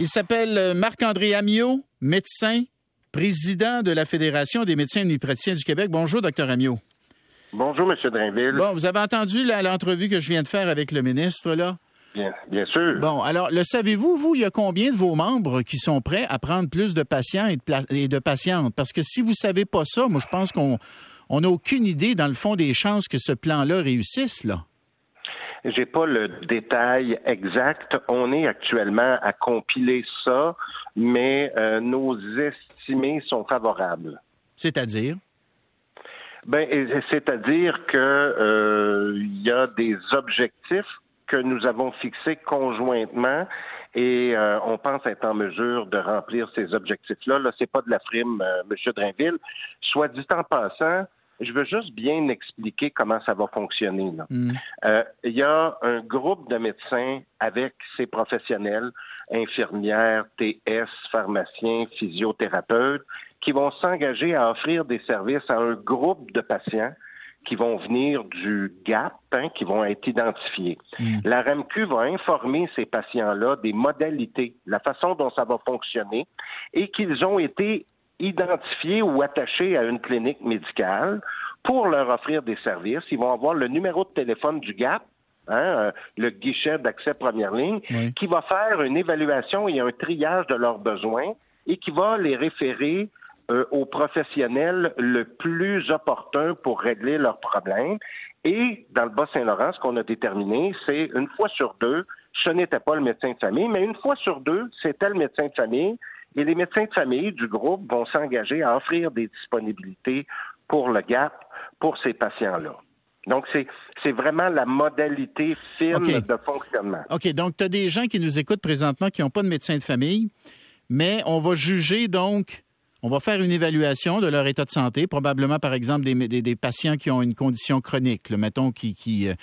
Il s'appelle Marc-André Amiot, médecin, président de la Fédération des médecins omnipraticiens du Québec. Bonjour, docteur Amiot. Bonjour, M. Drainville. Bon, vous avez entendu l'entrevue que je viens de faire avec le ministre, là? Bien, bien sûr. Bon, alors, le savez-vous, vous, il y a combien de vos membres qui sont prêts à prendre plus de patients et de, patientes? Parce que si vous savez pas ça, moi, je pense qu'on n'a aucune idée, dans le fond, des chances que ce plan-là réussisse, là. J'ai pas le détail exact. On est actuellement à compiler ça, mais euh, nos estimés sont favorables. C'est-à-dire? Ben, c'est-à-dire que euh, y a des objectifs que nous avons fixés conjointement et euh, on pense être en mesure de remplir ces objectifs-là. Là, c'est pas de la frime, euh, M. Drainville. Soit dit en passant, je veux juste bien expliquer comment ça va fonctionner. Mm. Il y a un groupe de médecins avec ces professionnels, infirmières, TS, pharmaciens, physiothérapeutes, qui vont s'engager à offrir des services à un groupe de patients qui vont venir du GAP, hein, qui vont être identifiés. Hmm. La RMQ va informer ces patients-là des modalités, la façon dont ça va fonctionner, et qu'ils ont été identifiés ou attachés à une clinique médicale pour leur offrir des services. Ils vont avoir le numéro de téléphone du GAP, hein, euh, le guichet d'accès première ligne, qui va faire une évaluation et un triage de leurs besoins et qui va les référer euh, aux professionnels le plus opportun pour régler leurs problèmes. Et dans le Bas-Saint-Laurent, ce qu'on a déterminé, c'est une fois sur deux, ce n'était pas le médecin de famille, mais une fois sur deux, c'était le médecin de famille. Et les médecins de famille du groupe vont s'engager à offrir des disponibilités pour le GAP pour ces patients-là. Donc, c'est vraiment la modalité fine de fonctionnement. OK. Donc, tu as des gens qui nous écoutent présentement qui n'ont pas de médecin de famille, mais on va juger donc on va faire une évaluation de leur état de santé, probablement par exemple des, patients qui ont une condition chronique, mettons qui, qui, euh,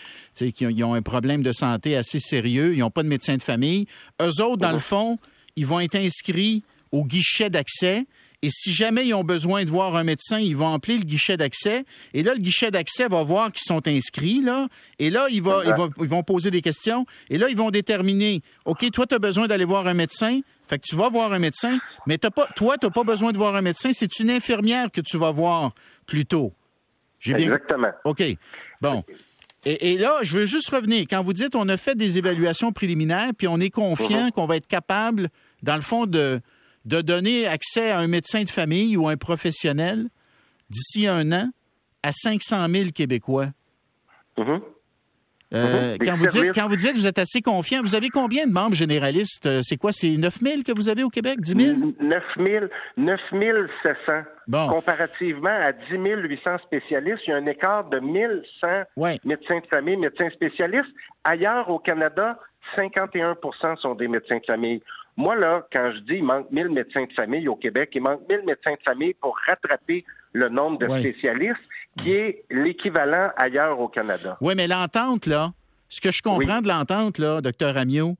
qui ont, un problème de santé assez sérieux, ils n'ont pas de médecin de famille. Eux autres, dans le fond, ils vont être inscrits au guichet d'accès. Et si jamais ils ont besoin de voir un médecin, ils vont appeler le guichet d'accès. Et là, le guichet d'accès va voir qu'ils sont inscrits, là. Et là, ils, ils vont poser des questions. Et là, ils vont déterminer, OK, toi, tu as besoin d'aller voir un médecin. Fait que tu vas voir un médecin, mais as pas, toi, tu n'as pas besoin de voir un médecin, c'est une infirmière que tu vas voir plutôt. Exactement. OK. Bon. Et, là, je veux juste revenir. Quand vous dites on a fait des évaluations préliminaires, puis on est confiant mhm. qu'on va être capable, dans le fond, de, de donner accès à un médecin de famille ou un professionnel d'ici un an à 500 000 Québécois. Mhm. Euh, mhm. quand, vous dites, quand vous dites que vous êtes assez confiant, vous avez combien de membres généralistes? Euh, c'est quoi? C'est 9 000 que vous avez au Québec? 10 000? 9 000, 9 700. Comparativement à 10 800 spécialistes, il y a un écart de 1 100 médecins de famille, médecins spécialistes. Ailleurs au Canada, 51% sont des médecins de famille. Moi, là, quand je dis il manque 1000 médecins de famille au Québec, il manque 1000 médecins de famille pour rattraper le nombre de spécialistes qui est l'équivalent ailleurs au Canada. Oui, mais l'entente, là, ce que je comprends de l'entente, là, docteur Amiot,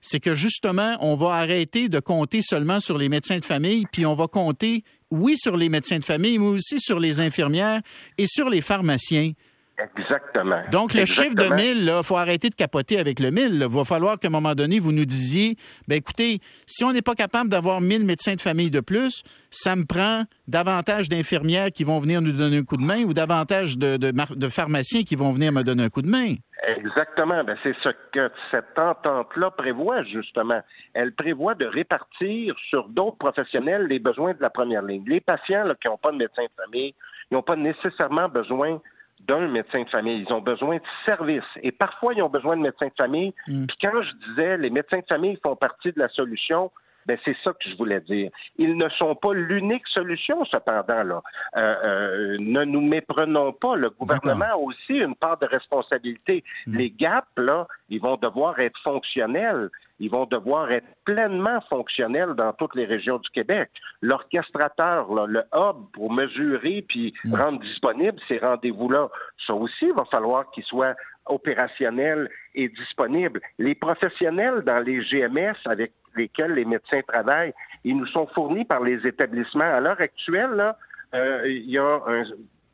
c'est que justement, on va arrêter de compter seulement sur les médecins de famille, puis on va compter, oui, sur les médecins de famille, mais aussi sur les infirmières et sur les pharmaciens. Exactement. Donc, le chiffre de 1000, il faut arrêter de capoter avec le 1000. Il va falloir qu'à un moment donné, vous nous disiez, ben écoutez, si on n'est pas capable d'avoir 1000 médecins de famille de plus, ça me prend davantage d'infirmières qui vont venir nous donner un coup de main ou davantage de, de, pharmaciens qui vont venir me donner un coup de main. Exactement. Ben, c'est ce que cette entente-là prévoit, justement. Elle prévoit de répartir sur d'autres professionnels les besoins de la première ligne. Les patients qui n'ont pas de médecin de famille, ils n'ont pas nécessairement besoin d'un médecin de famille. Ils ont besoin de services. Et parfois, ils ont besoin de médecins de famille. Mm. Puis quand je disais les médecins de famille font partie de la solution, ben c'est ça que je voulais dire. Ils ne sont pas l'unique solution, cependant. Là. Euh, euh, ne nous méprenons pas. Le gouvernement a aussi une part de responsabilité. Mm. Les gaps, là, ils vont devoir être fonctionnels. Ils vont devoir être pleinement fonctionnels dans toutes les régions du Québec. L'orchestrateur, le hub pour mesurer puis mm. rendre disponible ces rendez-vous-là, ça aussi, il va falloir qu'ils soient opérationnels et disponibles. Les professionnels dans les GMS avec lesquels les médecins travaillent, ils nous sont fournis par les établissements. À l'heure actuelle, là, euh, il y a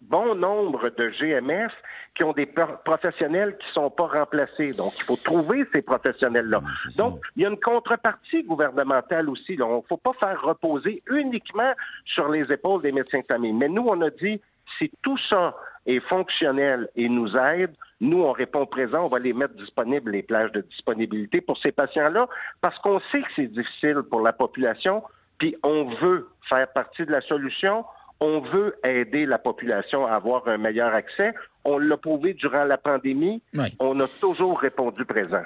bon nombre de GMF qui ont des professionnels qui sont pas remplacés. Donc, il faut trouver ces professionnels-là. Donc, il y a une contrepartie gouvernementale aussi. Il ne faut pas faire reposer uniquement sur les épaules des médecins de famille. Mais nous, on a dit, si tout ça est fonctionnel et nous aide, nous, on répond présent, on va les mettre disponibles, les plages de disponibilité pour ces patients-là, parce qu'on sait que c'est difficile pour la population, puis on veut faire partie de la solution on veut aider la population à avoir un meilleur accès. On l'a prouvé durant la pandémie. On a toujours répondu présent.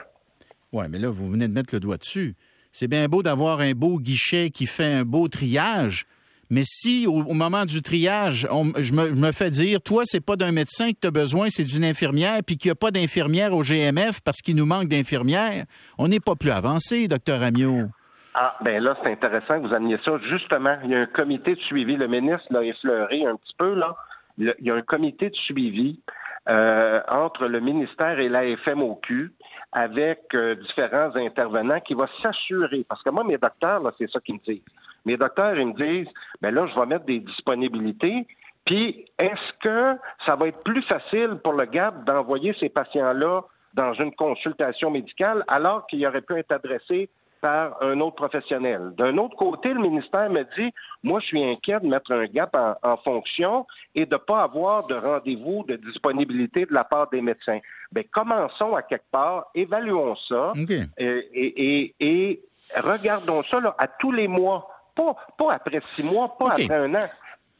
Oui, mais là, vous venez de mettre le doigt dessus. C'est bien beau d'avoir un beau guichet qui fait un beau triage, mais si au, moment du triage, je, me, fais dire, toi, c'est pas d'un médecin que tu as besoin, c'est d'une infirmière, puis qu'il n'y a pas d'infirmière au GMF parce qu'il nous manque d'infirmières, on n'est pas plus avancé, docteur Amiot. Ah, ben là, c'est intéressant que vous ameniez ça. Justement, il y a un comité de suivi. Le ministre l'a effleuré un petit peu, là. Il y a un comité de suivi euh, entre le ministère et la FMOQ avec euh, différents intervenants qui va s'assurer. Parce que moi, mes docteurs, c'est ça qu'ils me disent. Mes docteurs, ils me disent, ben là, je vais mettre des disponibilités. Puis, est-ce que ça va être plus facile pour le GAP d'envoyer ces patients-là dans une consultation médicale alors qu'il aurait pu être adressé par un autre professionnel? D'un autre côté, le ministère me dit, moi, je suis inquiet de mettre un gap en, fonction et de ne pas avoir de rendez-vous de disponibilité de la part des médecins. Bien, commençons à quelque part, évaluons ça et, regardons ça à tous les mois, pas, après six mois, pas après un an.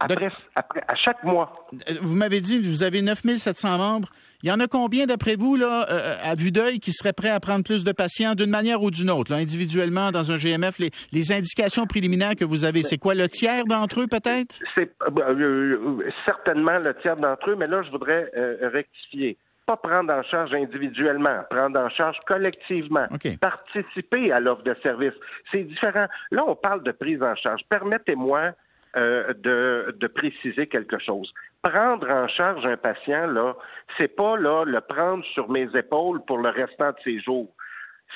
Après, à chaque mois. Vous m'avez dit, vous avez 9700 membres. Il y en a combien, d'après vous, là, euh, à vue d'œil, qui seraient prêts à prendre plus de patients d'une manière ou d'une autre, individuellement, dans un GMF? Les, indications préliminaires que vous avez, c'est quoi, le tiers d'entre eux, peut-être? C'est euh, euh, certainement le tiers d'entre eux, mais là, je voudrais rectifier pas prendre en charge individuellement, prendre en charge collectivement, participer à l'offre de service. C'est différent. Là, on parle de prise en charge. Permettez-moi euh, de, préciser quelque chose. Prendre en charge un patient, là, c'est pas là le prendre sur mes épaules pour le restant de ses jours.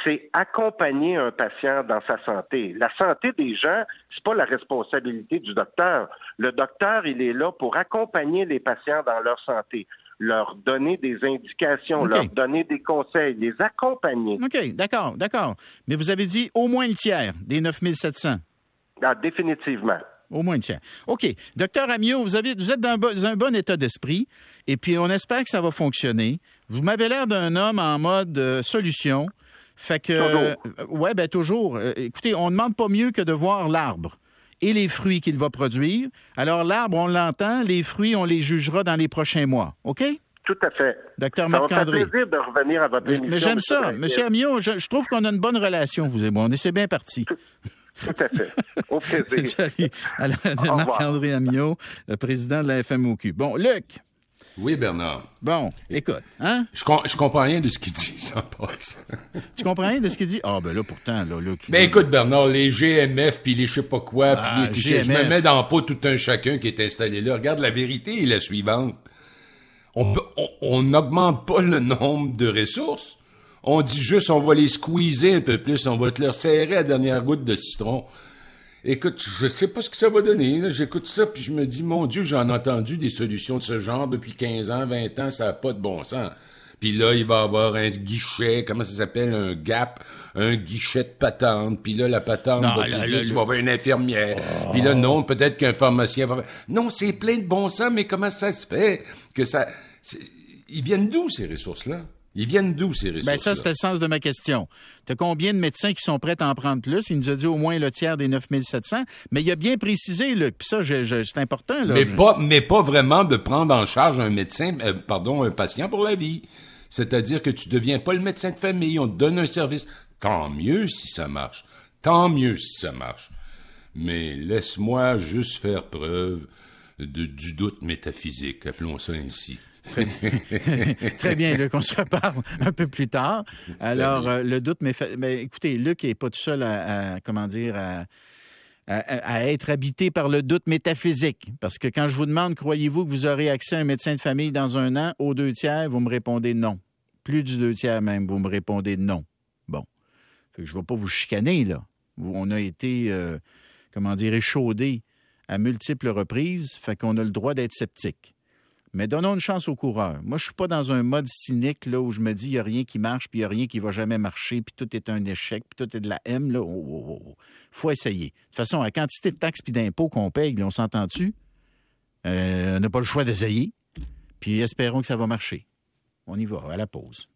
C'est accompagner un patient dans sa santé. La santé des gens, c'est pas la responsabilité du docteur. Le docteur, il est là pour accompagner les patients dans leur santé leur donner des indications, leur donner des conseils, les accompagner. OK, d'accord, d'accord. Mais vous avez dit au moins le tiers des 9700. Ah, définitivement. Au moins une tiers. OK. Docteur Amiot, vous, avez, vous êtes dans un bon état d'esprit et puis on espère que ça va fonctionner. Vous m'avez l'air d'un homme en mode euh, solution. Fait que. Euh, ouais, ben toujours. Euh, écoutez, on ne demande pas mieux que de voir l'arbre et les fruits qu'il va produire. Alors, l'arbre, on l'entend. Les fruits, on les jugera dans les prochains mois. OK? Tout à fait. Docteur Marc-André. plaisir de revenir à votre émission. Mais j'aime ça. Monsieur Amiot, je, trouve qu'on a une bonne relation, vous et moi. On est bien parti. Tout à fait. Au plaisir. Salut. Alors, Marc-André Amiot, président de la FMOQ. Bon, Luc. Oui, Bernard. Bon, écoute, hein? Je, je comprends rien de ce qu'il dit, ça passe. tu comprends rien de ce qu'il dit? Ah, ben là, pourtant, là, là tu... Ben écoute, Bernard, les GMF, puis les je sais pas quoi, ah, puis je me mets dans le pot tout un chacun qui est installé là. Regarde, la vérité est la suivante. On on n'augmente pas le nombre de ressources. On dit juste, on va les squeezer un peu plus, on va te leur serrer la dernière goutte de citron. Écoute, je sais pas ce que ça va donner. J'écoute ça, puis je me dis, mon Dieu, j'en ai entendu des solutions de ce genre depuis 15 ans, 20 ans, ça n'a pas de bon sens. Puis là, il va y avoir un guichet, comment ça s'appelle, un gap, un guichet de patente. Puis là, la patente va te dire, tu vas voir une infirmière. Puis là, non, peut-être qu'un pharmacien va... Non, c'est plein de bon sens, mais comment ça se fait que ça... Ils viennent d'où, ces ressources-là? Ils viennent d'où ces ressources? Ben ça, c'était le sens de ma question. Tu as combien de médecins qui sont prêts à en prendre plus? Il nous a dit au moins le tiers des 9700. Mais il a bien précisé, Luc, puis ça, c'est important. Là. Mais, pas, mais pas vraiment de prendre en charge un médecin, euh, pardon, un patient pour la vie. C'est-à-dire que tu deviens pas le médecin de famille, on te donne un service. Tant mieux si ça marche. Tant mieux si ça marche. Mais laisse-moi juste faire preuve de, du doute métaphysique, appelons ça ainsi. Très bien, Luc, on se reparle un peu plus tard. Alors, euh, le doute, mais, mais, écoutez, Luc n'est pas tout seul à, comment dire, à, à, être habité par le doute métaphysique. Parce que quand je vous demande, croyez-vous que vous aurez accès à un médecin de famille dans un an, aux deux tiers, vous me répondez non. Plus du deux tiers même, vous me répondez non. Bon. je ne vais pas vous chicaner, là. On a été, euh, comment dire, échaudé à multiples reprises, fait qu'on a le droit d'être sceptique. Mais donnons une chance aux coureurs. Moi, je suis pas dans un mode cynique là où je me dis il y a rien qui marche, puis il y a rien qui va jamais marcher, puis tout est un échec, puis tout est de la M là. Oh, oh, oh, faut essayer. De toute façon, la quantité de taxes puis d'impôts qu'on paye, on s'entend-tu? Euh, On n'a pas le choix d'essayer. Puis espérons que ça va marcher. On y va à la pause.